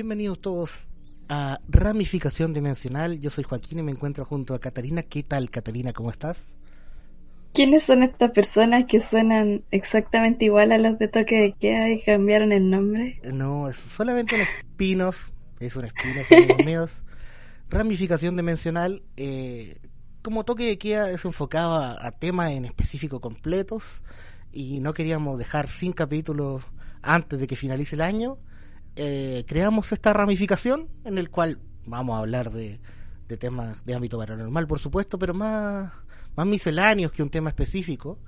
Bienvenidos todos a Ramificación Dimensional. Yo soy Joaquín y me encuentro junto a Catalina. ¿Qué tal, Catalina? ¿Cómo estás? ¿Quiénes son estas personas que suenan exactamente igual a los de Toque de Queda y cambiaron el nombre? No, es solamente un spin-off. Es un spin-off los míos. Ramificación Dimensional. Eh, como Toque de Queda es enfocado a, a temas en específico completos y no queríamos dejar sin capítulos antes de que finalice el año. Eh, creamos esta ramificación en el cual vamos a hablar de, de temas de ámbito paranormal, por supuesto, pero más, más misceláneos que un tema específico.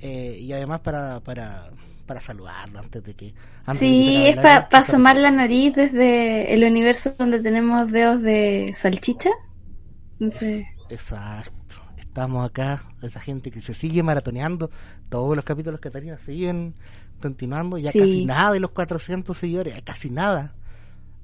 Eh, y además para, para, para saludarlo antes de que... Antes de que se Sí, es para año. asomar la nariz desde el universo donde tenemos dedos de salchicha. Entonces, Exacto. Estamos acá, esa gente que se sigue maratoneando. Todos los capítulos que Catalina siguen continuando. Ya Sí. casi nada de los 400 seguidores, casi nada.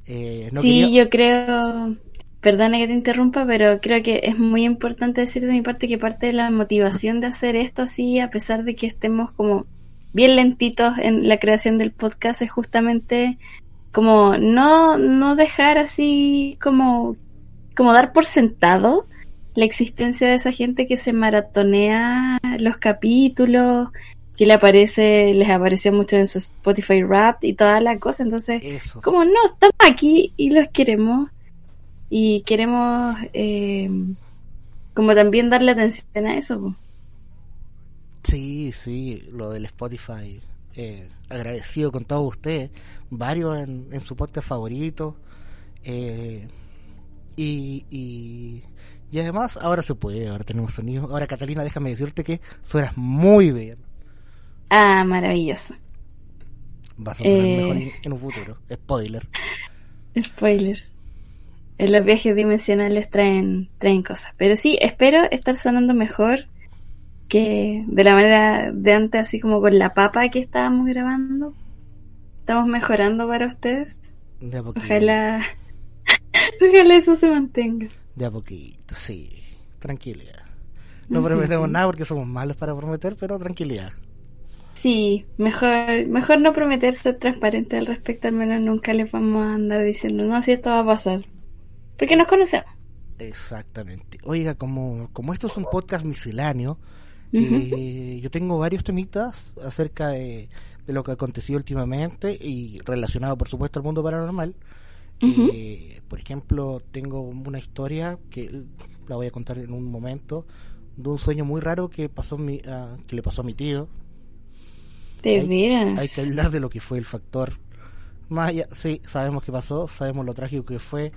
Eh, no sí, quería- yo creo, perdona que te interrumpa, pero creo que es muy importante decir de mi parte que parte de la motivación de hacer esto así, a pesar de que estemos como bien lentitos en la creación del podcast, es justamente como no, no dejar así como, como dar por sentado la existencia de esa gente que se maratonea los capítulos, que le aparece, les apareció mucho en su Spotify Rap y toda la cosa, entonces Eso. como no, estamos aquí y los queremos y queremos eh, como también darle atención a eso. Sí, sí, lo del Spotify. eh, agradecido con todos ustedes. Varios en, en su podcast favorito. eh, y, y, y además, ahora se puede, ahora tenemos sonido. Ahora, Catalina, déjame decirte que suenas muy bien. Ah, maravilloso. Vas a sonar Eh. mejor en, en un futuro. Spoiler. Spoilers. En los viajes dimensionales traen, traen cosas. Pero sí, espero estar sonando mejor que de la manera de antes, así como con la papa que estábamos grabando. Estamos mejorando para ustedes. De. Ojalá, ojalá eso se mantenga. De a poquito, sí. Tranquilidad. No prometemos nada porque somos malos para prometer, pero tranquilidad. Sí, mejor, mejor no prometer ser transparente al respecto, al menos nunca les vamos a andar diciendo, no, si esto va a pasar. Porque nos conocemos. Exactamente. Oiga, como, como esto es un podcast misceláneo, eh, yo tengo varios temitas acerca de, de lo que ha acontecido últimamente y relacionado, por supuesto, al mundo paranormal. Eh, por ejemplo, tengo una historia que la voy a contar en un momento de un sueño muy raro que pasó mi, ah, que le pasó a mi tío. De hay-. Hay que hablar de lo que fue el factor. Más allá, sí, sabemos qué pasó, sabemos lo trágico que fue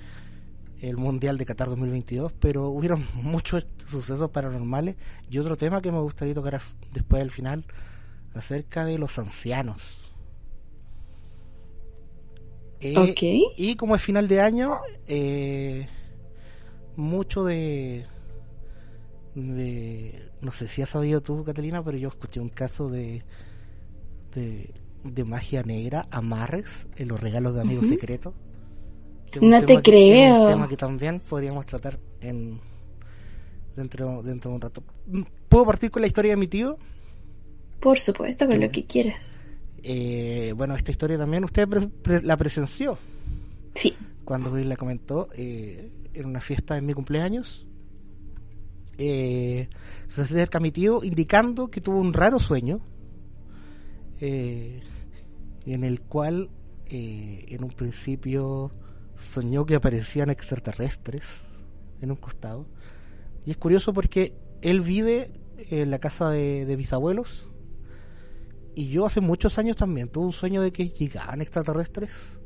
el Mundial de Qatar 2022, pero hubieron muchos sucesos paranormales y otro tema que me gustaría tocar después al final acerca de los ancianos. Eh, Ok. Y como es final de año, eh, mucho de, de... No sé si has sabido tú, Catalina, pero yo escuché un caso de, de, de magia negra, amarres en los regalos de amigos secretos. No te que creo. un tema que también podríamos tratar en dentro, dentro de un rato. ¿Puedo partir con la historia de mi tío? Por supuesto, con lo que quieras. Eh, bueno, esta historia también usted pre- pre- la presenció Sí. cuando él la comentó eh, en una fiesta en mi cumpleaños. Eh, se acerca mi tío indicando que tuvo un raro sueño eh, en el cual eh, en un principio soñó que aparecían extraterrestres en un costado. Y es curioso porque él vive en la casa de, de mis abuelos y yo hace muchos años también tuve un sueño de que llegaban extraterrestres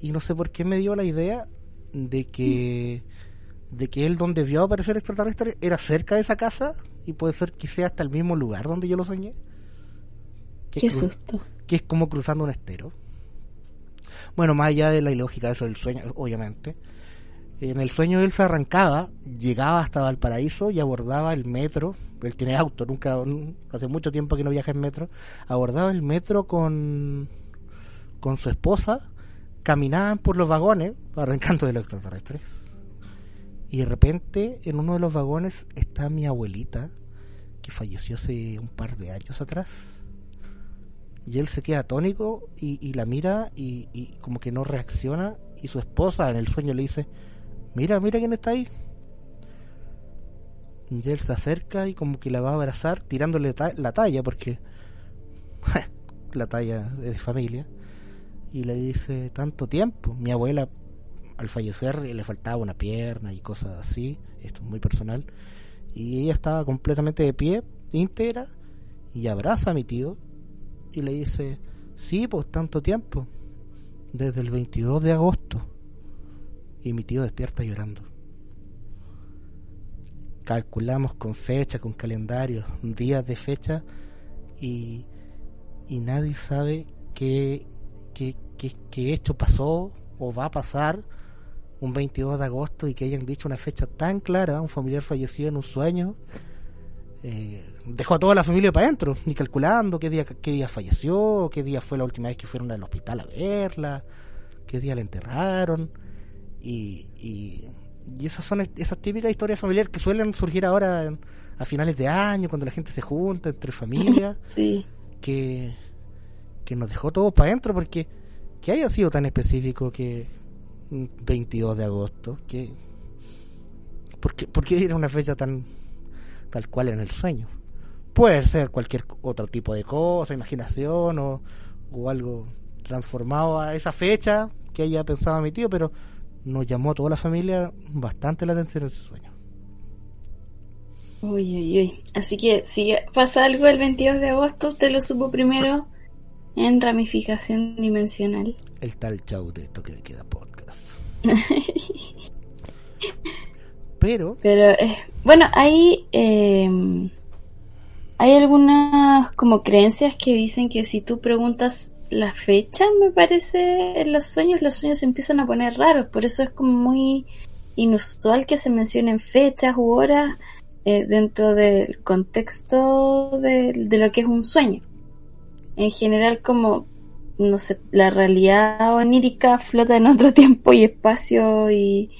y no sé por qué me dio la idea de que de que él donde vio aparecer extraterrestres era cerca de esa casa y puede ser que sea hasta el mismo lugar donde yo lo soñé. Que Qué es susto. que es como cruzando un estero. Bueno, más allá de la ilógica de eso del sueño, obviamente. En el sueño él se arrancaba, llegaba hasta Valparaíso y abordaba el metro. Él tiene auto, nunca, hace mucho tiempo que no viaja en metro. Abordaba el metro con, con su esposa, caminaban por los vagones, arrancando de los extraterrestres. Y de repente, en uno de los vagones está mi abuelita, que falleció hace un par de años atrás. Y él se queda atónico y, y la mira y, y como que no reacciona. Y su esposa en el sueño le dice, mira, mira quién está ahí. Y él se acerca y como que la va a abrazar tirándole la talla porque la talla es de familia. Y le dice, tanto tiempo. Mi abuela al fallecer le faltaba una pierna y cosas así. Esto es muy personal. Y ella estaba completamente de pie, íntegra, y abraza a mi tío y le dice, sí, pues tanto tiempo, desde el 22 de agosto. Y mi tío despierta llorando. Calculamos con fecha, con calendario, días de fecha, y, y nadie sabe qué, qué, qué, qué hecho pasó o va a pasar un 22 de agosto y que hayan dicho una fecha tan clara, un familiar fallecido en un sueño, eh, dejó a toda la familia para adentro, ni calculando qué día, qué día falleció, qué día fue la última vez que fueron al hospital a verla, qué día la enterraron, y, y, y esas son esas típicas historias familiares que suelen surgir ahora a finales de año, cuando la gente se junta entre familias, Sí. que, que nos dejó todos para adentro, porque que haya sido tan específico que un 22 de agosto, que ¿por qué, por qué era una fecha tan tal cual en el sueño? Puede ser cualquier otro tipo de cosa, imaginación o, o algo transformado a esa fecha que haya pensado mi tío, pero nos llamó a toda la familia bastante la atención ese sueño. Uy, uy, uy. Así que si pasa algo el 22 de agosto, usted lo supo primero en ramificación dimensional. El tal chau de esto que queda podcast. Pero Pero, eh, bueno, hay, eh, hay algunas como creencias que dicen que si tú preguntas la fecha, me parece, en los sueños, los sueños se empiezan a poner raros. Por eso es como muy inusual que se mencionen fechas u horas eh, dentro del contexto de, de lo que es un sueño. En general, como, no sé, la realidad onírica flota en otro tiempo y espacio y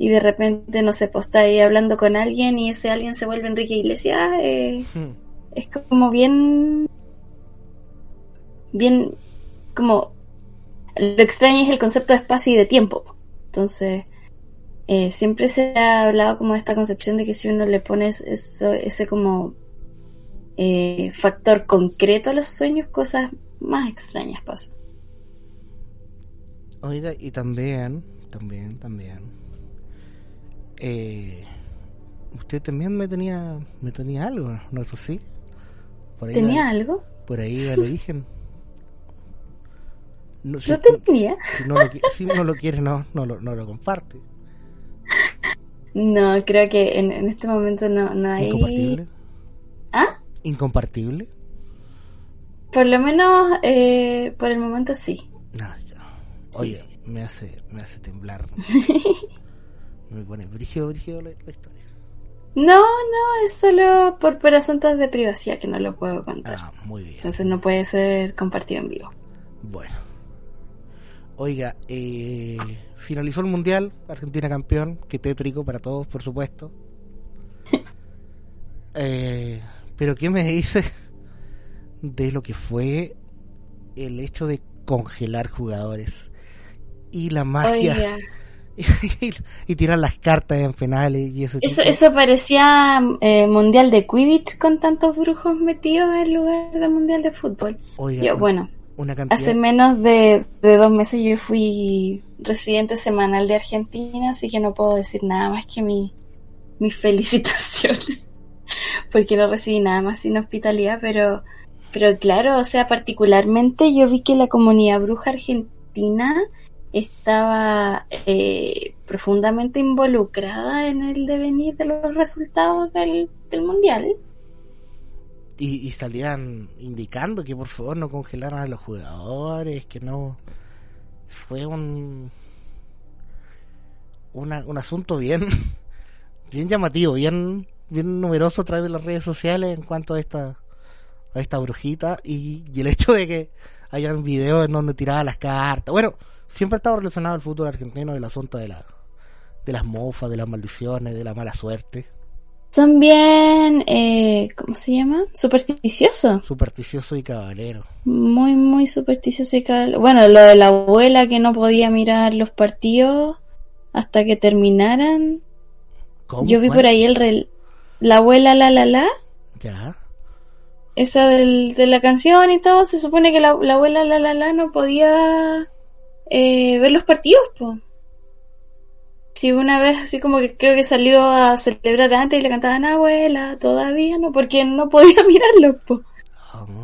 y de repente, no sé, pues está ahí hablando con alguien y ese alguien se vuelve Enrique Iglesias, eh, hmm, es como bien, bien, como, lo extraño es el concepto de espacio y de tiempo. Entonces, eh, siempre se ha hablado como de esta concepción de que si uno le pones eso, ese como eh, factor concreto a los sueños, cosas más extrañas pasan. Oiga, y también, también, también. Eh, usted también me tenía, me tenía algo, ¿no es así? Por ahí ¿Tenía algo? Por ahí va el origen. No, si, tenía. si no lo, si quiere, no, no, lo, no lo comparte. No, creo que en, en este momento no, no hay... Incompartible. ¿Ah? Incompartible. Por lo menos eh, por el momento sí. No, yo- Oye, me hace, me hace temblar. me pone brígido, brígido la, la historia. No, no, es solo por, por asuntos de privacidad que no lo puedo contar. Ah, muy bien. Entonces no puede ser compartido en vivo. Bueno. Oiga, eh, finalizó el Mundial, Argentina campeón, qué tétrico para todos, por supuesto. Eh, pero ¿qué me dice de lo que fue el hecho de congelar jugadores y la magia Oiga, y, y tirar las cartas en penales y ese eso, tipo? eso parecía eh, mundial de Quidditch con tantos brujos metidos en lugar de mundial de fútbol. Oiga, Yo, bueno, hace menos de, dos meses yo fui residente semanal de Argentina, así que no puedo decir nada más que mi, mis felicitaciones, porque no recibí nada más sin hospitalidad, pero, pero claro, o sea, particularmente yo vi que la comunidad bruja argentina estaba eh, profundamente involucrada en el devenir de los resultados del mundial. Y, y salían indicando que por favor no congelaran a los jugadores, que no fue un un asunto bien bien llamativo, bien bien numeroso a través de las redes sociales en cuanto a esta a esta brujita y, y el hecho de que hayan videos en donde tiraba las cartas. Bueno, siempre ha estado relacionado al fútbol argentino el asunto de la de las mofas, de las maldiciones, de la mala suerte, Son bien, eh, ¿cómo se llama? Supersticiosos. supersticioso y caballero. Muy, muy supersticiosos. y cal- Bueno, lo de la abuela que no podía mirar los partidos hasta que terminaran. ¿Cómo? Yo vi ¿Cuál? por ahí el rel... La abuela la la la. Ya. Esa del, de la canción y todo. Se supone que la, la abuela la la la no podía eh, ver los partidos, po. Sí, una vez así como que creo que salió a celebrar antes y le cantaban abuela, todavía no, porque no podía mirarlo, po.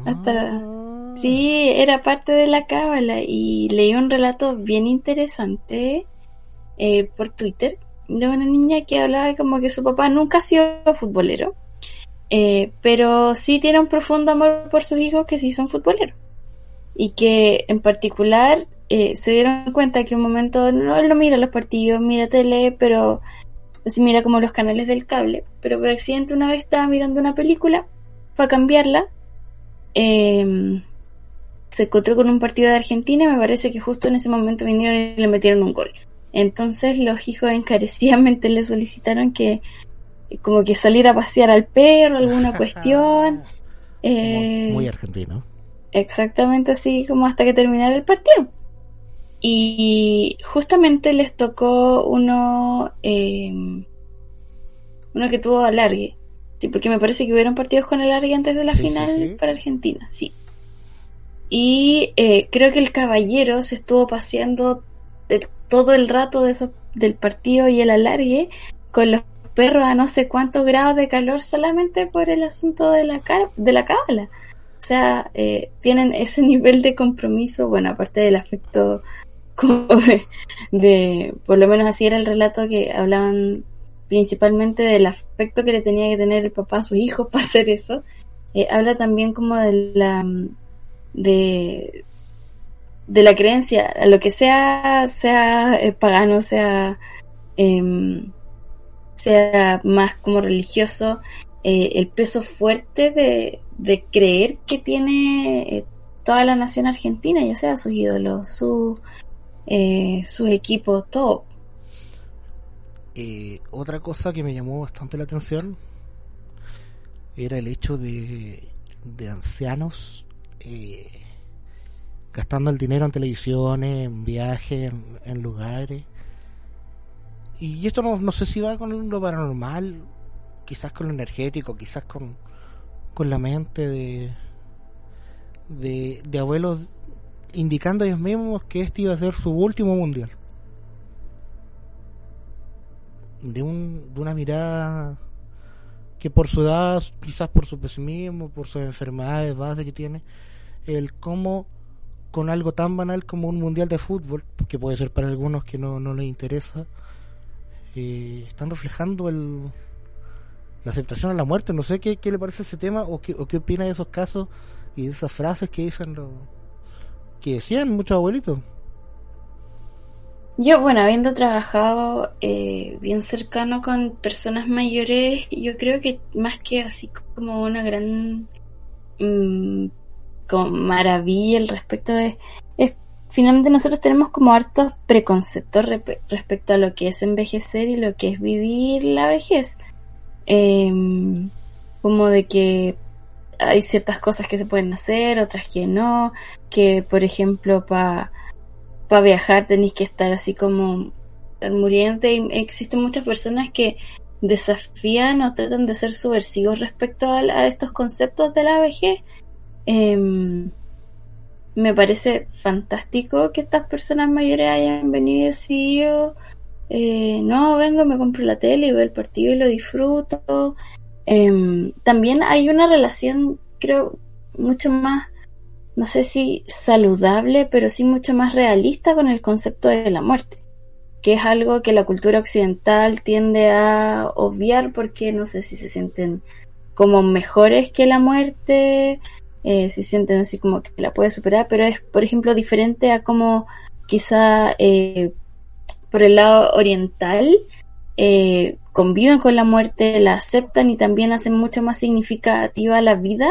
Hasta- Ah. Sí, era parte de la cábala y leí un relato bien interesante eh, por Twitter de una niña que hablaba como que su papá nunca ha sido futbolero, eh, pero sí tiene un profundo amor por sus hijos que sí son futboleros y que en particular eh, se dieron cuenta que un momento no él no mira los partidos, mira tele, pero así mira como los canales del cable, pero por accidente una vez estaba mirando una película, fue a cambiarla eh, se encontró con un partido de Argentina y me parece que justo en ese momento vinieron y le metieron un gol. Entonces los hijos encarecidamente le solicitaron que como que saliera a pasear al perro, alguna cuestión. Eh, Muy, muy argentino. Exactamente así como hasta que terminara el partido. Y justamente les tocó uno, eh, uno que tuvo alargue. Sí, porque me parece que hubieron partidos con alargue antes de la Sí, final sí. para Argentina, sí. Y eh, creo que el caballero se estuvo paseando de- todo el rato de esos- del partido y el alargue con los perros a no sé cuántos grados de calor solamente por el asunto de la, ca- de la cábala. O sea, eh, tienen ese nivel de compromiso, bueno, aparte del afecto como de, por lo menos así era el relato que hablaban principalmente del afecto que le tenía que tener el papá a sus hijos para hacer eso. Eh, habla también como de la de de la creencia, a lo que sea, sea eh, pagano, sea em, sea más como religioso, eh, el peso fuerte de, de creer que tiene toda la nación argentina, ya sea sus ídolos, su, eh, sus equipos, todo. Eh, otra cosa que me llamó bastante la atención era el hecho de, de ancianos eh, gastando el dinero en televisiones, en viajes, en, en lugares. Y esto no, no sé si va con lo paranormal, quizás con lo energético, quizás con, con la mente de, de, de abuelos indicando ellos mismos que este iba a ser su último mundial. De, un, de una mirada que por su edad, quizás por su pesimismo, por sus enfermedades base que tiene, el cómo con algo tan banal como un mundial de fútbol, que puede ser para algunos que no, no les interesa, eh, están reflejando el, la aceptación a la muerte. No sé qué, qué le parece ese tema o qué, o qué opina de esos casos y de esas frases que dicen los que decían muchos abuelitos. Yo, bueno, habiendo trabajado eh, bien cercano con personas mayores, yo creo que más que así como una gran mm, como maravilla al respecto de... Es, finalmente nosotros tenemos como hartos preconceptos rep- respecto a lo que es envejecer y lo que es vivir la vejez. Em, como de que hay ciertas cosas que se pueden hacer, otras que no, que por ejemplo para para viajar tenéis que estar así como muriente y existen muchas personas que desafían o tratan de ser subversivos respecto a, a estos conceptos de la vejez. Em, me parece fantástico que estas personas mayores hayan venido y decidido, eh, no, vengo, me compro la tele y veo el partido y lo disfruto. Em, también hay una relación, creo, mucho más no sé si saludable, pero sí mucho más realista con el concepto de la muerte, que es algo que la cultura occidental tiende a obviar porque no sé si se sienten como mejores que la muerte, eh, si sienten así como que la puede superar, pero es, por ejemplo, diferente a como quizá eh, por el lado oriental eh, conviven con la muerte, la aceptan y también hacen mucho más significativa la vida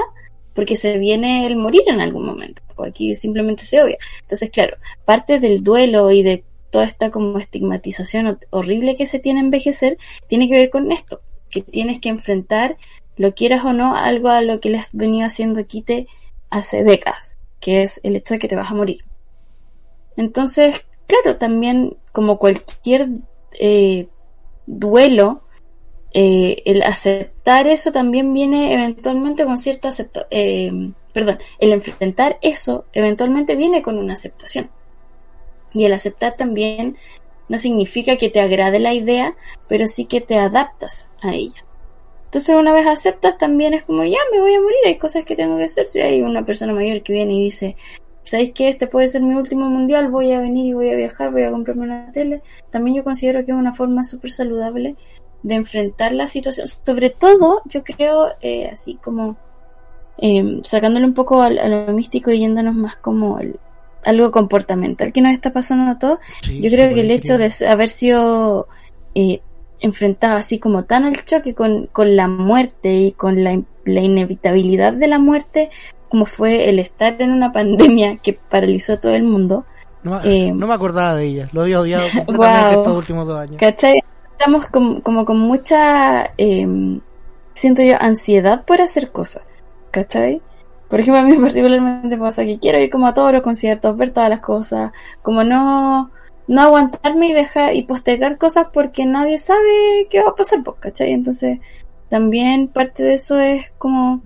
porque se viene el morir en algún momento. Aquí simplemente se obvia. Entonces, claro, parte del duelo y de toda esta como estigmatización horrible que se tiene envejecer tiene que ver con esto, que tienes que enfrentar, lo quieras o no, algo a lo que le has venido haciendo quite hace décadas, que es el hecho de que te vas a morir. Entonces, claro, también como cualquier eh, duelo, eh, el aceptar eso también viene eventualmente con cierta aceptación, eh, perdón, el enfrentar eso eventualmente viene con una aceptación. Y el aceptar también no significa que te agrade la idea, pero sí que te adaptas a ella. Entonces una vez aceptas también es como ya me voy a morir, hay cosas que tengo que hacer. Si hay una persona mayor que viene y dice, ¿sabéis que este puede ser mi último mundial? Voy a venir y voy a viajar, voy a comprarme una tele. También yo considero que es una forma súper saludable de enfrentar la situación. Sobre todo, yo creo, eh, así como eh, sacándole un poco a, lo místico y yéndonos más como el, algo comportamental que nos está pasando a todos. yo creo que el hecho de haber sido eh, enfrentado así como tan al choque con, con la muerte y con la, la inevitabilidad de la muerte, como fue el estar en una pandemia que paralizó a todo el mundo. No, eh, no me acordaba de ella, lo había odiado completamente estos últimos dos años. ¿Cachai? Estamos como, como con mucha, eh, siento yo, ansiedad por hacer cosas, ¿cachai? Por ejemplo, a mí particularmente pasa que quiero ir como a todos los conciertos, ver todas las cosas, como no, no aguantarme y dejar y postergar cosas porque nadie sabe qué va a pasar, pues, ¿cachai? Entonces, también parte de eso es como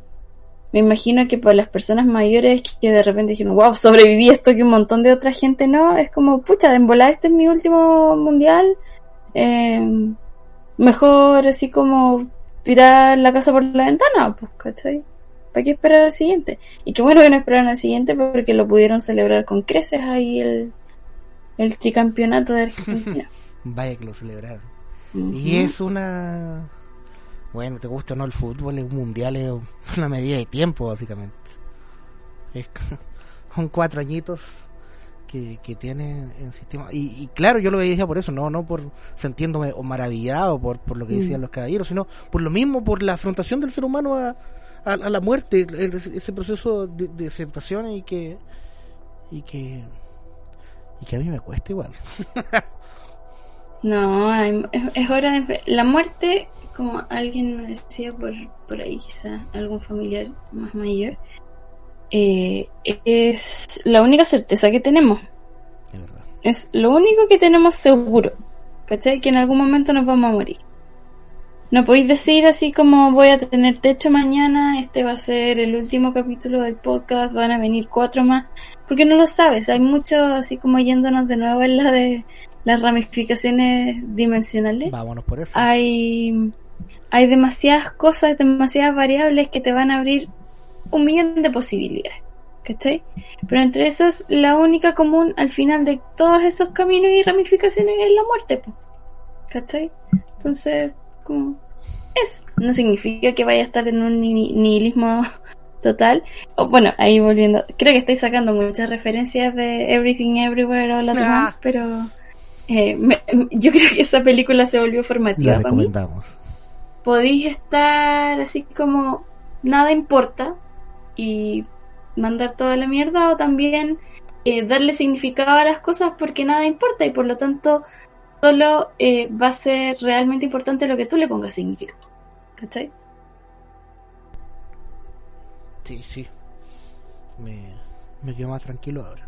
me imagino que para las personas mayores que de repente dijeron, wow, sobreviví esto que un montón de otra gente no, es como, pucha, de embolar este es mi último mundial, eh, mejor así como tirar la casa por la ventana, pues, ¿cachai? ¿Para qué esperar al siguiente? Y qué bueno que no esperaron al siguiente porque lo pudieron celebrar con creces ahí el, el tricampeonato de Argentina. Vaya que lo celebraron. Y es una bueno, te gusta o no el fútbol, es un mundial, es una medida de tiempo, básicamente. Es, son cuatro añitos que, que tiene el sistema. Y, claro, yo lo veía por eso, no no por sintiéndome maravillado por, por lo que decían mm. los caballeros, sino por lo mismo, por la afrontación del ser humano a, a, la muerte, ese proceso de, de, aceptación y que, y que, y que a mí me cuesta igual. no, es hora de... La muerte como alguien me decía por, por ahí, quizá algún familiar más mayor, eh, es la única certeza que tenemos. Es, lo único que tenemos seguro. ¿Cachai? Que en algún momento nos vamos a morir. No podéis decir así como voy a tener techo mañana, este va a ser el último capítulo del podcast, van a venir cuatro más, porque no lo sabes. Hay mucho así como yéndonos de nuevo en la de las ramificaciones dimensionales. Vámonos por eso. Hay hay demasiadas cosas, demasiadas variables que te van a abrir un millón de posibilidades. ¿Cachai? Pero entre esas, la única común al final de todos esos caminos y ramificaciones es la muerte. ¿Cachai? Entonces, como es. No significa que vaya a estar en un nihilismo total. O, bueno, ahí volviendo. Creo que estoy sacando muchas referencias de Everything Everywhere All At ah. Once, pero eh, yo creo que esa película se volvió formativa para mí podéis estar así como nada importa y mandar toda la mierda o también eh, darle significado a las cosas porque nada importa y por lo tanto solo eh, va a ser realmente importante lo que tú le pongas significado. ¿Cachai? Sí, sí. Me, me quedo más tranquilo ahora.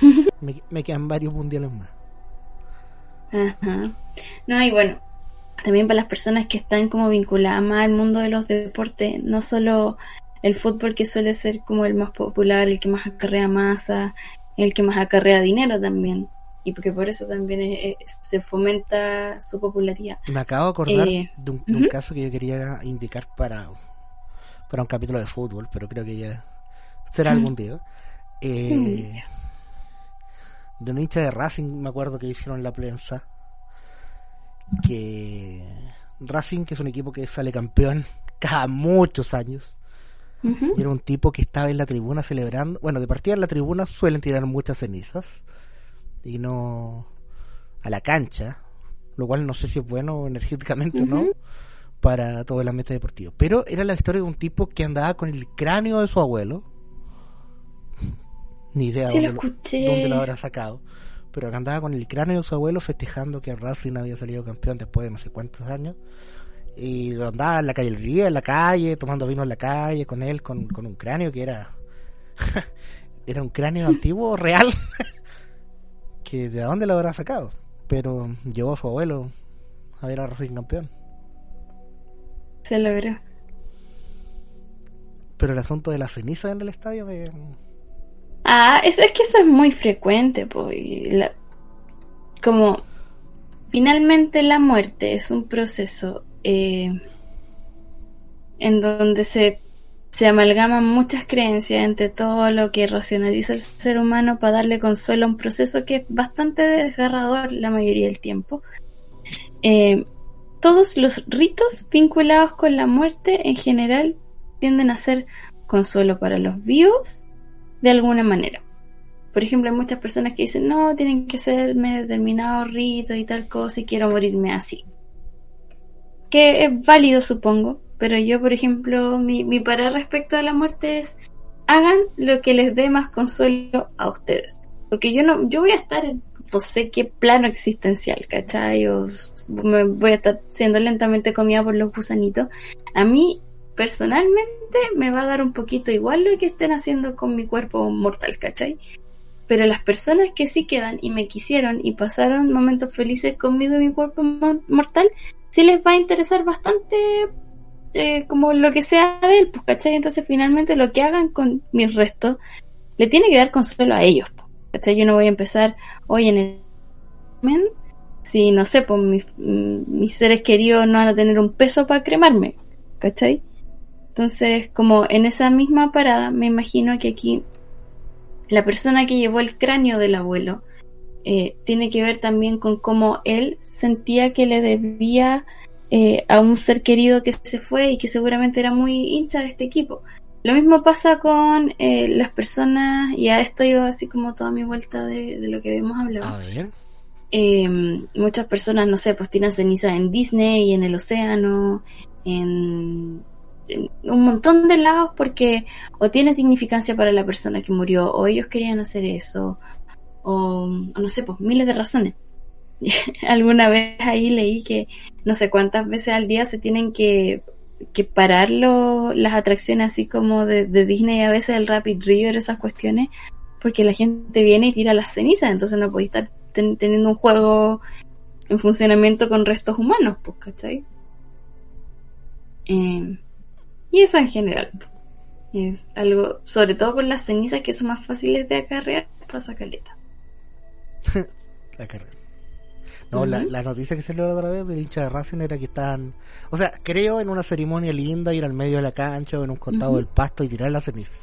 me, me quedan varios mundiales más. Ajá. No, y bueno, también para las personas que están como vinculadas más al mundo de los deportes, no solo el fútbol que suele ser como el más popular, el que más acarrea masa, el que más acarrea dinero también. Y porque por eso también se fomenta su popularidad. Me acabo de acordar eh, de, un, caso que yo quería indicar para, para un capítulo de fútbol, pero creo que ya será algún día. Eh, de un hincha de Racing, me acuerdo que hicieron la prensa que Racing, que es un equipo que sale campeón cada muchos años. Y era un tipo que estaba en la tribuna celebrando. Bueno, de partida en la tribuna suelen tirar muchas cenizas. Y no a la cancha. Lo cual no sé si es bueno energéticamente o no. Para todo el ambiente deportivo. Pero era la historia de un tipo que andaba con el cráneo de su abuelo. Ni idea Sí, lo dónde, lo habrá sacado. Pero que andaba con el cráneo de su abuelo festejando que Racing había salido campeón después de no sé cuántos años. Y andaba en la calle, en la calle, tomando vino en la calle con él, con, con un cráneo que era. era un cráneo antiguo, real. que de dónde lo habrá sacado. Pero llevó a su abuelo a ver a Racing campeón. Se logró. Pero el asunto de la ceniza en el estadio me... Ah, eso, es que eso es muy frecuente, pues. como finalmente la muerte es un proceso eh, en donde se, se amalgaman muchas creencias entre todo lo que racionaliza el ser humano para darle consuelo a un proceso que es bastante desgarrador la mayoría del tiempo. Eh, todos los ritos vinculados con la muerte en general tienden a ser consuelo para los vivos de alguna manera. Por ejemplo, hay muchas personas que dicen, no, tienen que hacerme determinado rito y tal cosa y quiero morirme así. Que es válido, supongo, pero yo, por ejemplo, mi, mi respecto a la muerte es, hagan lo que les dé más consuelo a ustedes. Porque yo no, yo voy a estar en no sé qué plano existencial, ¿cachai? O me voy a estar siendo lentamente comida por los gusanitos. A mí, personalmente, me va a dar un poquito igual lo que estén haciendo con mi cuerpo mortal, ¿cachai? Pero las personas que sí quedan y me quisieron y pasaron momentos felices conmigo y mi cuerpo mo- mortal, sí les va a interesar bastante eh, como lo que sea de él, pues, ¿cachai? Entonces finalmente lo que hagan con mis restos le tiene que dar consuelo a ellos, pues, ¿cachai? Yo no voy a empezar hoy en el si no sé, pues mis, mis seres queridos no van a tener un peso para cremarme, ¿cachai? Entonces, como en esa misma parada, me imagino que aquí la persona que llevó el cráneo del abuelo eh, tiene que ver también con cómo él sentía que le debía eh, a un ser querido que se fue y que seguramente era muy hincha de este equipo. Lo mismo pasa con eh, las personas, y a esto iba así como toda mi vuelta de, de lo que habíamos hablado A ver. eh, muchas personas, no sé, pues tiran ceniza en Disney, en el océano, en, en un montón de lados porque o tiene significancia para la persona que murió, o ellos querían hacer eso, o, no sé, pues miles de razones. Alguna vez ahí leí que no sé cuántas veces al día se tienen que, que parar las atracciones así como de, de Disney, a veces el Rapid River, esas cuestiones, porque la gente viene y tira las cenizas, entonces no podéis estar ten- teniendo un juego en funcionamiento con restos humanos, pues, ¿cachai? Eh, y eso en general. Es algo, sobre todo con las cenizas que son más fáciles de acarrear, pasa caleta. La carrera. No, la, Ujú. la noticia que salió la otra vez del hincha de Racing era que estaban, o sea, creo en una ceremonia linda ir al medio de la cancha o en un costado del pasto y tirar la ceniza.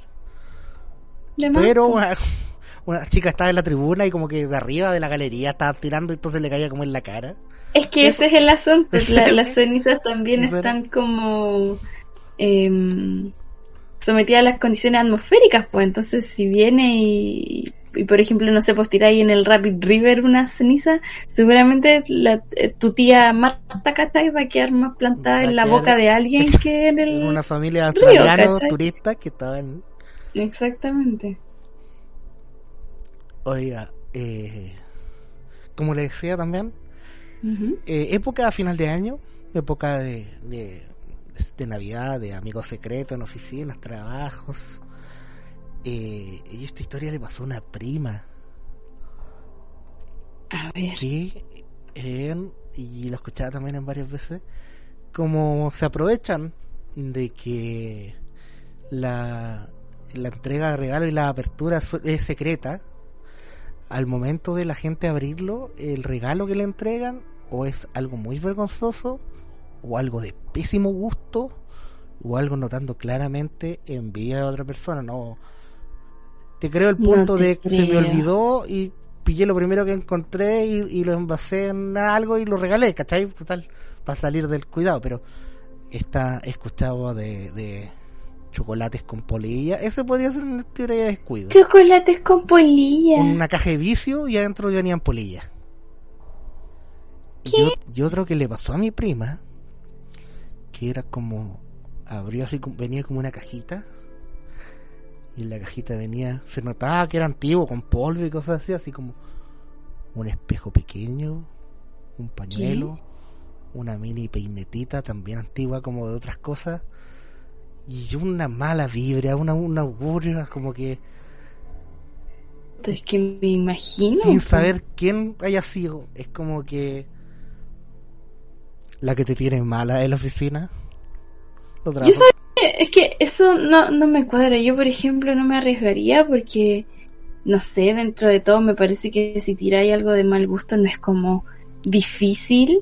Pero una, una chica estaba en la tribuna y como que de arriba de la galería estaba tirando y entonces le caía como en la cara. Es que ese es el asunto. La- las cenizas también están como em, sometidas a las condiciones atmosféricas, pues entonces si viene y, y, por ejemplo, no sé, pues tiráis en el Rapid River una ceniza, seguramente la, eh, tu tía Marta Catay va a quedar más plantada en la boca de alguien que en el... una familia australiana ¿cachai? turistas que estaban, Exactamente. oiga, eh, como le decía también, eh, época a final de año, época de, de, de Navidad, de amigos secretos en oficinas, trabajos. Eh, y esta historia le pasó a una prima A ver. que, en- y lo escuchaba también en varias veces, como se aprovechan de que la, la entrega de regalo y la apertura es secreta, al momento de la gente abrirlo, el regalo que le entregan o es algo muy vergonzoso o algo de pésimo gusto o algo notando claramente envidia de otra persona. No, te creo el punto de que se me creo. olvidó y pillé lo primero que encontré y, y lo envasé en algo y lo regalé, ¿cachai? Total, para salir del cuidado, pero está escuchado de, de chocolates con polilla. Ese podría ser una teoría de descuido. Chocolates con polilla. Una caja de vicio y adentro venían polillas. ¿Qué? Y, ot- y otro que le pasó a mi prima, que era como, abrió así, venía como una cajita, y en la cajita venía, se notaba que era antiguo, con polvo y cosas así, así como un espejo pequeño, un pañuelo, una mini peinetita también antigua como de otras cosas, y una mala vibra, una, un augurio, como que Es que me imagino. sin saber quién haya sido. Es como que la que te tiene mala en la oficina. Trajo. sabía- es que eso no, no me cuadra. Yo, por ejemplo, no me arriesgaría porque, no sé, dentro de todo me parece que si tiráis algo de mal gusto no es como difícil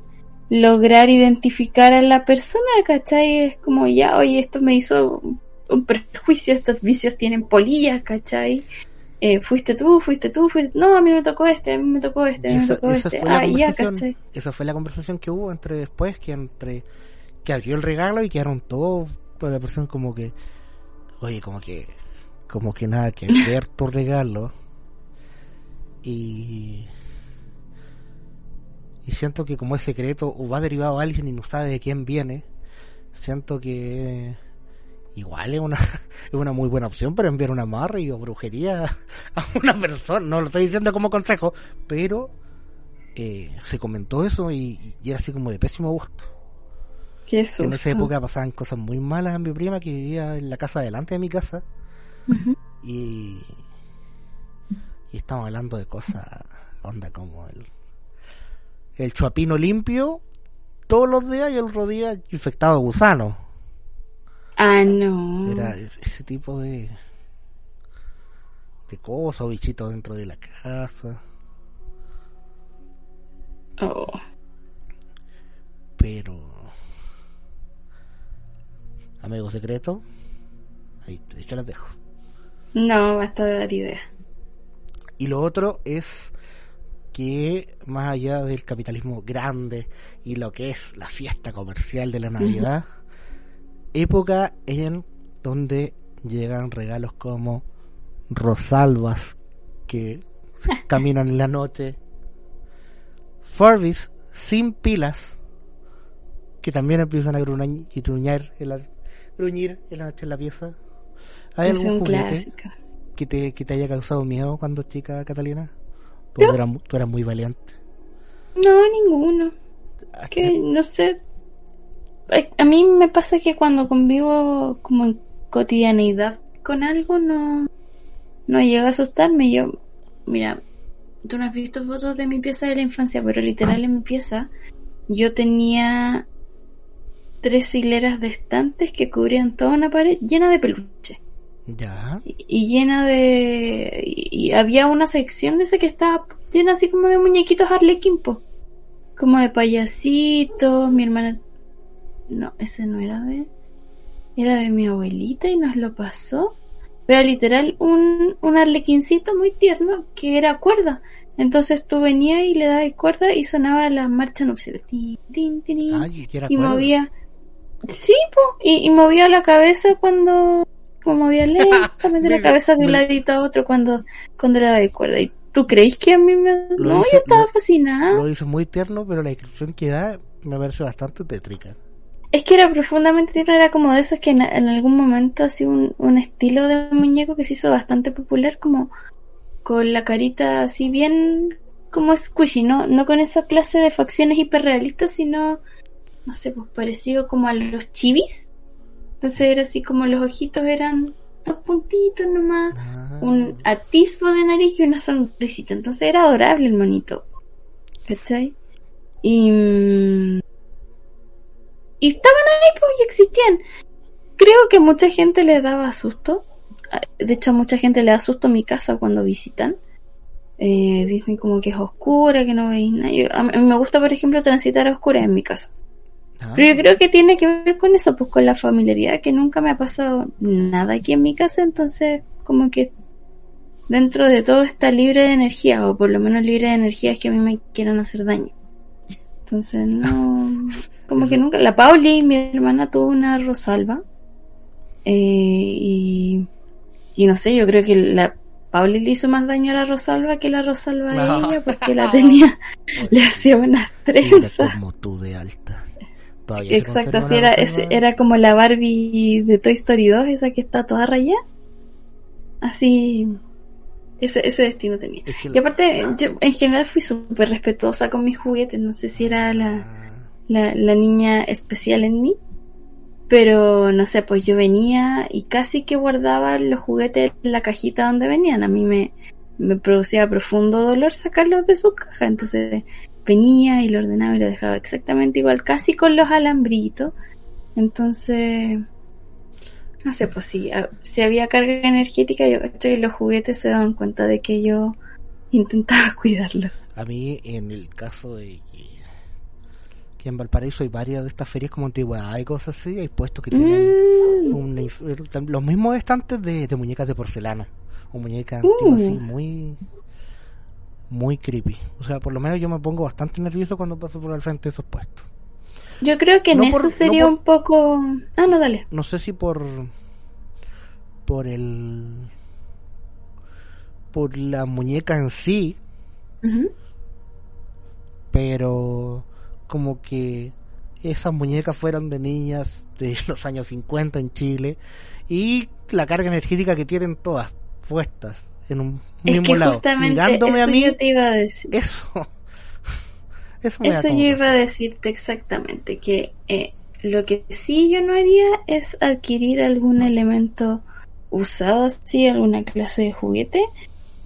lograr identificar a la persona, ¿cachai? Es como ya, oye, esto me hizo un perjuicio, estos vicios tienen polillas, ¿cachai? Eh, fuiste tú, fuiste tú, fuiste... No, a mí me tocó este, a mí me tocó este, a Y mí me esa, tocó esa este. fue la Ah, ya, conversación, ¿cachai? esa fue la conversación que hubo entre después, que entre que abrió el regalo y quedaron todos para la persona como que, oye, como que, como que nada que ver tu regalo. Y y siento que como es secreto o va derivado a alguien y no sabe de quién viene, siento que igual es una, es una muy buena opción para enviar una amarre o brujería a una persona. No lo estoy diciendo como consejo, pero eh, se comentó eso y, y era así como de pésimo gusto. Qué En esa época pasaban cosas muy malas a mi prima que vivía en la casa delante de mi casa y, y estamos hablando de cosas, onda como el, el chuapino limpio todos los días y el día infectado de gusano. Ah, no. Era es- ese tipo de de cosas, bichitos dentro de la casa. Oh. Pero amigo secreto, ahí hecho las dejo. No, basta de dar idea. Y lo otro es que más allá del capitalismo grande y lo que es la fiesta comercial de la Navidad, época en donde llegan regalos como Rosalbas que caminan en la noche, Furbies sin pilas que también empiezan a gruñir y gruñar en la, gruñir en la noche en la pieza. ¿Hay Es algún juguete? que te, que te haya causado miedo cuando chica, Catalina? Porque tú, eras, tú eras muy valiente. No, ninguno. Que no sé. A mí me pasa que cuando convivo como en cotidianeidad con algo no, no llega a asustarme. Yo, mira, tú no has visto fotos de mi pieza de la infancia, pero literal en mi pieza yo tenía tres hileras de estantes que cubrían toda una pared llena de peluche. Ya. y y llena de y, y había una sección de esa que estaba llena así como de muñequitos Arlequín po. como de payasitos mi hermana no ese no era de era de mi abuelita y nos lo pasó. Pero era literal un un arlequincito muy tierno que era cuerda. Entonces tú venías y le dabas cuerda y sonaba la marcha nupcial Tin, tin, tin, Ay, y cuerda. movía. Sí po, y, y movía la cabeza cuando como movía lentamente la cabeza de un ladito a otro cuando cuando le daba cuerda. Y tú crees que a mí me Lo no hice- yo estaba lo- fascinada Lo hizo muy tierno, pero la descripción que da me parece bastante tétrica. Es que era profundamente tierno era como de esos que en, en algún momento así un, un estilo de muñeco que se hizo bastante popular como con la carita así bien como squishy no no con esa clase de facciones hiperrealistas sino no sé pues parecido como a los chivis entonces era así como los ojitos eran dos puntitos nomás Ah. un atisbo de nariz y una sonrisita. Entonces era adorable el monito. ¿Cachai? Y, mm, y estaban ahí, pues, y existían. Creo que mucha gente le daba susto. Ah, De hecho, a mucha gente le da susto mi casa cuando visitan. Eh, dicen como que es oscura, que no veis nada. Yo- a mí me gusta, por ejemplo, transitar a oscuras en mi casa. Ah. Pero yo creo que tiene que ver con eso, pues con la familiaridad, que nunca me ha pasado nada aquí en mi casa, entonces como que dentro de todo está libre de energía, o por lo menos libre de energías que a mí me quieran hacer daño. Entonces no, como que nunca. La Pauli, mi hermana, tuvo una Rosalba. Eh, y, y no sé, yo creo que la Pauli le hizo más daño a la Rosalba que la Rosalba a No. ella, porque la tenía, le hacía unas trenzas. como tú de alta. Todavía Exacto, así era, ese- era como la Barbie de Toy Story 2, esa que está toda rayada. Así, ese, ese destino tenía. Es que Y aparte, yo en general fui súper respetuosa con mis juguetes, no sé si era la, Ah, la, la niña especial en mí, pero no sé, pues yo venía y casi que guardaba los juguetes en la cajita donde venían. A mí me, me producía profundo dolor sacarlos de su caja, entonces venía y lo ordenaba y lo dejaba exactamente igual, casi con los alambritos. Entonces, no sé, pues a- si había carga energética, yo que los juguetes se daban cuenta de que yo intentaba cuidarlos. A mí, en el caso de que, en Valparaíso hay varias de estas ferias como antigüedad y cosas así, hay puestos que tienen Mm, una inf- los mismos estantes de, de muñecas de porcelana o muñecas antiguas Uh. así, muy muy creepy. O sea, por lo menos yo me pongo bastante nervioso cuando paso por al frente de esos puestos. Yo creo que en eso no sería por- un poco... Ah, no, dale. No sé si por por el por la muñeca en sí, pero como que esas muñecas fueron de niñas de los años 50 en Chile y la carga energética que tienen todas puestas en un Es mismo que lado, justamente mirándome eso a mí, yo te iba a decir. eso, eso me yo iba a decirte exactamente, que eh, lo que sí yo no haría es adquirir algún elemento usado así, alguna clase de juguete,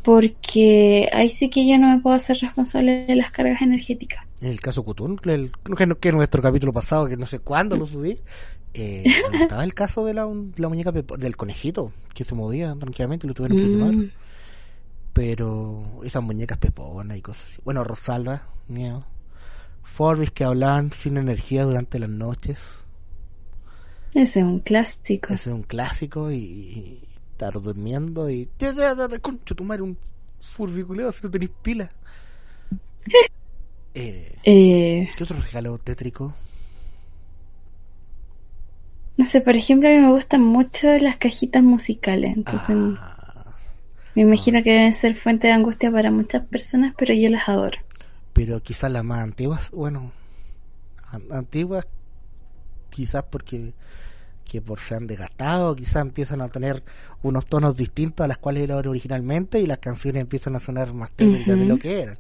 porque ahí sí que yo no me puedo hacer responsable de las cargas energéticas. En el caso Cutún, el, que, que nuestro capítulo pasado, que no sé cuándo lo subí, eh, estaba el caso de la, la muñeca del conejito, que se movía tranquilamente y lo tuvieron que. Mm, Pero esas muñecas peponas y cosas así. Bueno, Rosalba, miedo. Forbis que hablaban sin energía durante las noches. ese es un clásico. Ese es un clásico y, y estar durmiendo y... Ya, ya, ya, Concho, tu madre, un furbiculeo si no tenéis pila. Eh, Eh, ¿Qué otro regalo tétrico? no sé, por ejemplo, a mí me gustan mucho las cajitas musicales, entonces Ah, me imagino que deben ser fuente de angustia para muchas personas, pero yo las adoro. pero quizás las más antiguas, bueno, an- antiguas, quizás porque que por se han desgastado, quizás empiezan a tener unos tonos distintos a las cuales eran originalmente y las canciones empiezan a sonar más tétricas de lo que eran.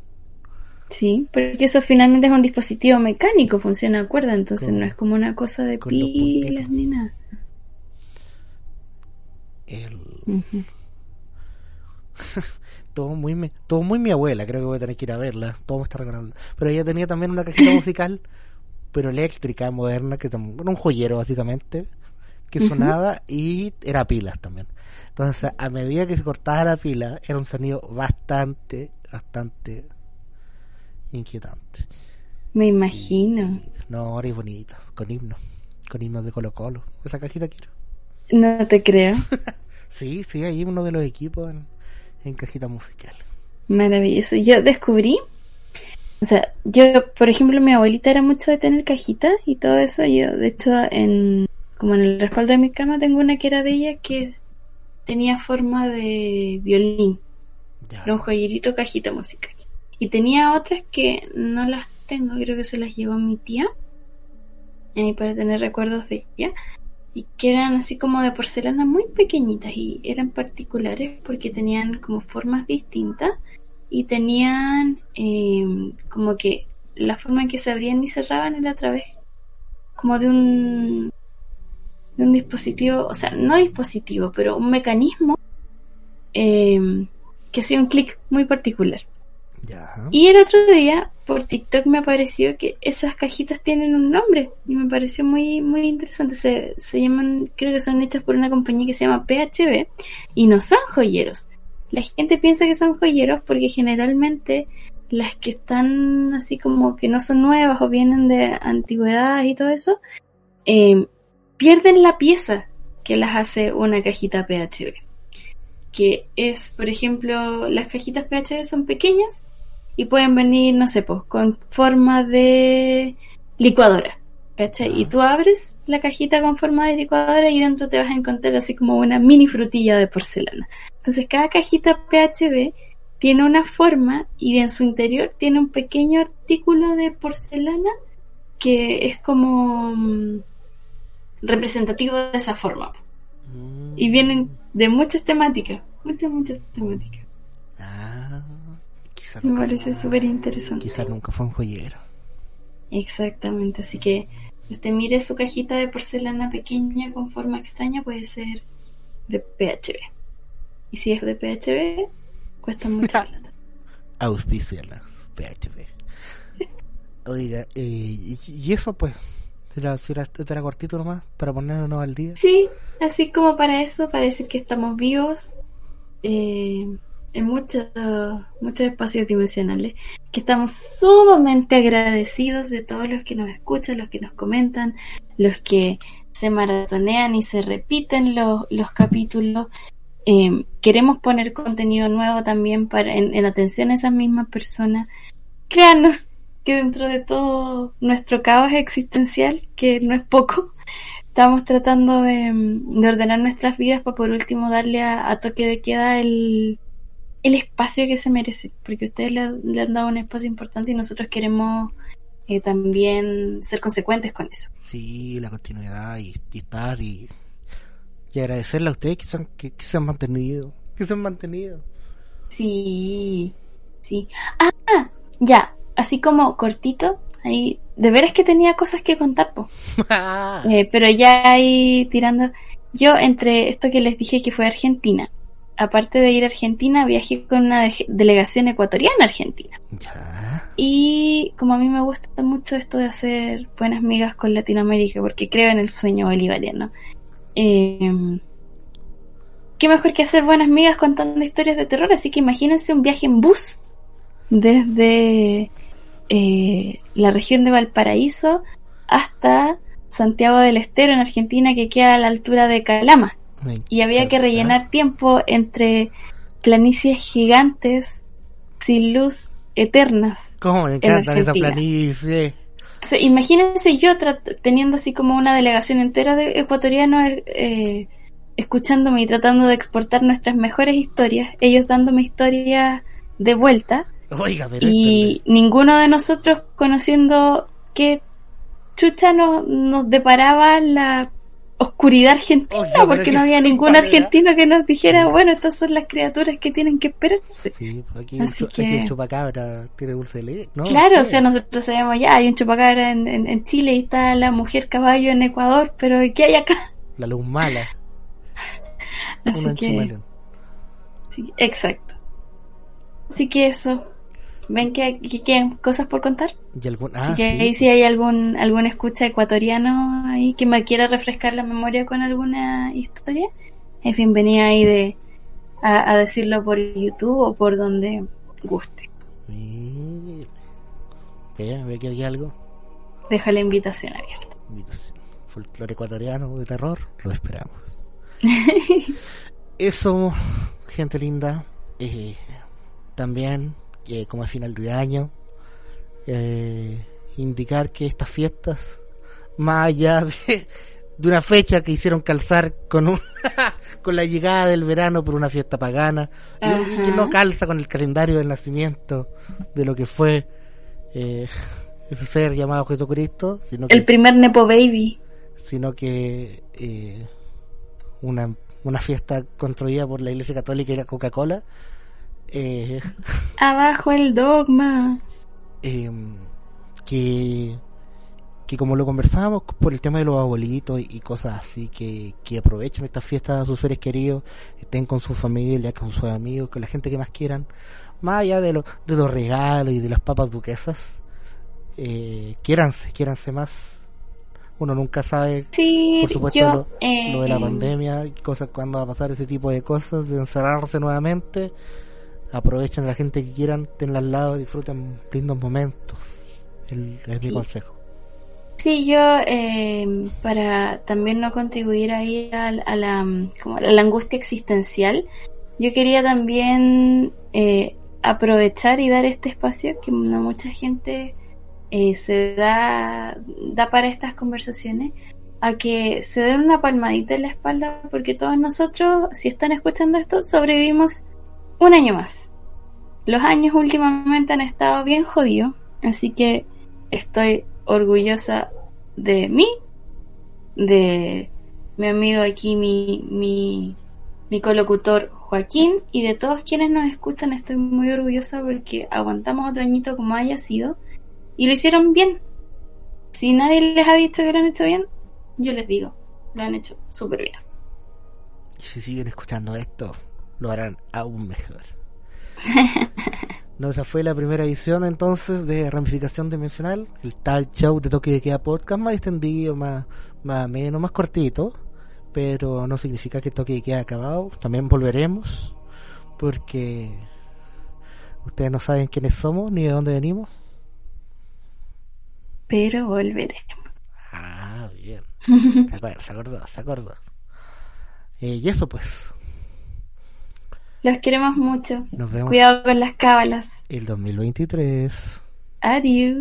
Sí, porque eso finalmente es un dispositivo mecánico, funciona a cuerda, entonces Con- no es como una cosa de pilas ni nada. El, todo muy mi, todo muy mi abuela, creo que voy a tener que ir a verla, todo me está recordando. Pero ella tenía también una cajita musical, pero eléctrica, moderna, que era un joyero básicamente, que sonaba y era pilas también. Entonces, a medida que se cortaba la pila, era un sonido bastante, bastante inquietante. Me imagino. No, ahora es bonito, con himnos, con himnos de Colo Colo. Esa cajita quiero. No te creo. Sí, sí, hay uno de los equipos en, en cajita musical. Maravilloso. Yo descubrí, o sea, yo, por ejemplo, mi abuelita era mucho de tener cajitas y todo eso. Yo, de hecho, en como en el respaldo de mi cama tengo una que era de ella que es, tenía forma de violín. Ya. Era un joyerito cajita musical. Y tenía otras que no las tengo, creo que se las llevó mi tía. eh, para tener recuerdos de ella. Y que eran así como de porcelana muy pequeñitas y eran particulares porque tenían como formas distintas y tenían eh, como que la forma en que se abrían y cerraban era a través como de un de un dispositivo, o sea, no dispositivo, pero un mecanismo eh, que hacía un clic muy particular. Y el otro día por TikTok me apareció que esas cajitas tienen un nombre y me pareció muy muy interesante. Se, se llaman, creo que son hechas por una compañía que se llama PHB y no son joyeros. La gente piensa que son joyeros porque generalmente las que están así como que no son nuevas o vienen de antigüedad y todo eso, eh, pierden la pieza que las hace una cajita PHB. Que es, por ejemplo, las cajitas PHB son pequeñas y pueden venir, no sé, pues con forma de licuadora. ¿Cachai? Y tú abres la cajita con forma de licuadora y dentro te vas a encontrar así como una mini frutilla de porcelana. Entonces cada cajita PHB tiene una forma y en su interior tiene un pequeño artículo de porcelana que es como mm, representativo de esa forma. Y vienen de muchas temáticas, muchas, muchas temáticas. Ah, quizás Me parece súper interesante. quizás nunca fue un joyero. Exactamente, así que usted mire su cajita de porcelana pequeña con forma extraña, puede ser de PHB. Y si es de PHB, cuesta mucha plata. Auspicialas, PHP. Oiga, eh, y, y eso pues, era, esto era cortito nomás, para ponernos al día. Sí, así como para eso, para decir que estamos vivos eh, en muchos, espacios dimensionales, que estamos sumamente agradecidos de todos los que nos escuchan, los que nos comentan, los que se maratonean y se repiten los, los capítulos. Eh, queremos poner contenido nuevo también para en, en atención a esas mismas personas. Créanos que dentro de todo nuestro caos existencial, que no es poco, estamos tratando de, de ordenar nuestras vidas para por último darle a, a toque de queda el, el espacio que se merece, porque ustedes le, le han dado un espacio importante y nosotros queremos eh, también ser consecuentes con eso. Sí, la continuidad y, y estar y, y agradecerle a ustedes que se, han, que, que se han mantenido, que se han mantenido. Sí, sí. Ah, ya, así como cortito, ahí, de veras que tenía cosas que contar, po. Eh, pero ya ahí tirando, yo entre esto que les dije que fue Argentina, aparte de ir a Argentina, viajé con una de- delegación ecuatoriana a Argentina. ya. Y como a mí me gusta mucho esto de hacer buenas migas con Latinoamérica, porque creo en el sueño bolivariano, eh, qué mejor que hacer buenas migas contando historias de terror. Así que imagínense un viaje en bus desde eh, la región de Valparaíso hasta Santiago del Estero en Argentina, que queda a la altura de Calama. Y había que rellenar tiempo entre planicies gigantes sin luz eternas. ¿Cómo me encantan esas Argentina. planicies? Imagínense yo teniendo así como una delegación entera de ecuatorianos eh, escuchándome y tratando de exportar nuestras mejores historias, ellos dándome historias de vuelta Oiga, pero y ninguno de nosotros conociendo qué chucha nos, nos deparaba la oscuridad argentina, porque no había ningún argentino que nos dijera, bueno, estas son las criaturas que tienen que esperarse. Sí, pues aquí, Así un, aquí que- un chupacabra tiene dulce de leche. No, Claro, o sea, nosotros sabemos ya, hay un chupacabra en, en, en Chile y está la mujer caballo en Ecuador, pero ¿qué hay acá? La luz mala. Así una que, sí, exacto. Así que eso. ¿Ven que, que quedan cosas por contar? Y algún, ah, Así que sí, ahí si hay algún, algún escucha ecuatoriano ahí que me quiera refrescar la memoria con alguna historia, es bienvenida ahí de, a, a decirlo por YouTube o por donde guste. Mira. Vea, ve que hay algo. Deja la invitación abierta. Invitación. Folclore ecuatoriano de terror, lo esperamos. Eso, gente linda. eh, también, eh, como es final de año, eh, indicar que estas fiestas, más allá de, de una fecha que hicieron calzar con un, con la llegada del verano por una fiesta pagana, y, que no calza con el calendario del nacimiento de lo que fue eh, ese ser llamado Jesucristo, sino que El primer Nepo Baby. sino que eh, una, una fiesta construida por la Iglesia Católica y la Coca-Cola, eh, Abajo el dogma. eh, que, que como lo conversábamos por el tema de los abuelitos y, y cosas así, que, que aprovechen estas fiestas a sus seres queridos, estén con su familia, con sus amigos, con la gente que más quieran, más allá de, lo, de los regalos y de las papas duquesas, eh, quiéranse, quiéranse más. Uno nunca sabe Sí, por supuesto yo. lo, eh, lo de la pandemia, cosas cuando va a pasar ese tipo de cosas, de encerrarse nuevamente, aprovechen a la gente que quieran, tenla al lado, disfruten lindos momentos. El- es mi consejo. Sí, yo, eh, para también no contribuir ahí a, a la, mm, como a la angustia existencial, yo quería también eh, aprovechar y dar este espacio que no mucha gente eh, se da, da para estas conversaciones a que se den una palmadita en la espalda porque todos nosotros, si están escuchando esto, sobrevivimos un año más. Los años últimamente han estado bien jodidos, así que estoy orgullosa de mí, de mi amigo aquí, mi, mi, mi colocutor Joaquín y de todos quienes nos escuchan. Estoy muy orgullosa porque aguantamos otro añito como haya sido y lo hicieron bien. Si nadie les ha dicho que lo han hecho bien, yo les digo, lo han hecho súper bien. Si siguen escuchando esto, lo harán aún mejor. no, esa fue la primera edición entonces de Ramificación Dimensional, el tal show de toque de queda podcast más extendido, más, más menos, más cortito, pero no significa que el toque de queda acabado, también volveremos, porque ustedes no saben quiénes somos ni de dónde venimos. Pero volveremos. Ah, bien. Se acordó, se acordó, se acordó. Eh, y eso pues, Los queremos mucho. nos vemos Cuidado con las cábalas. el 2023. Adiós.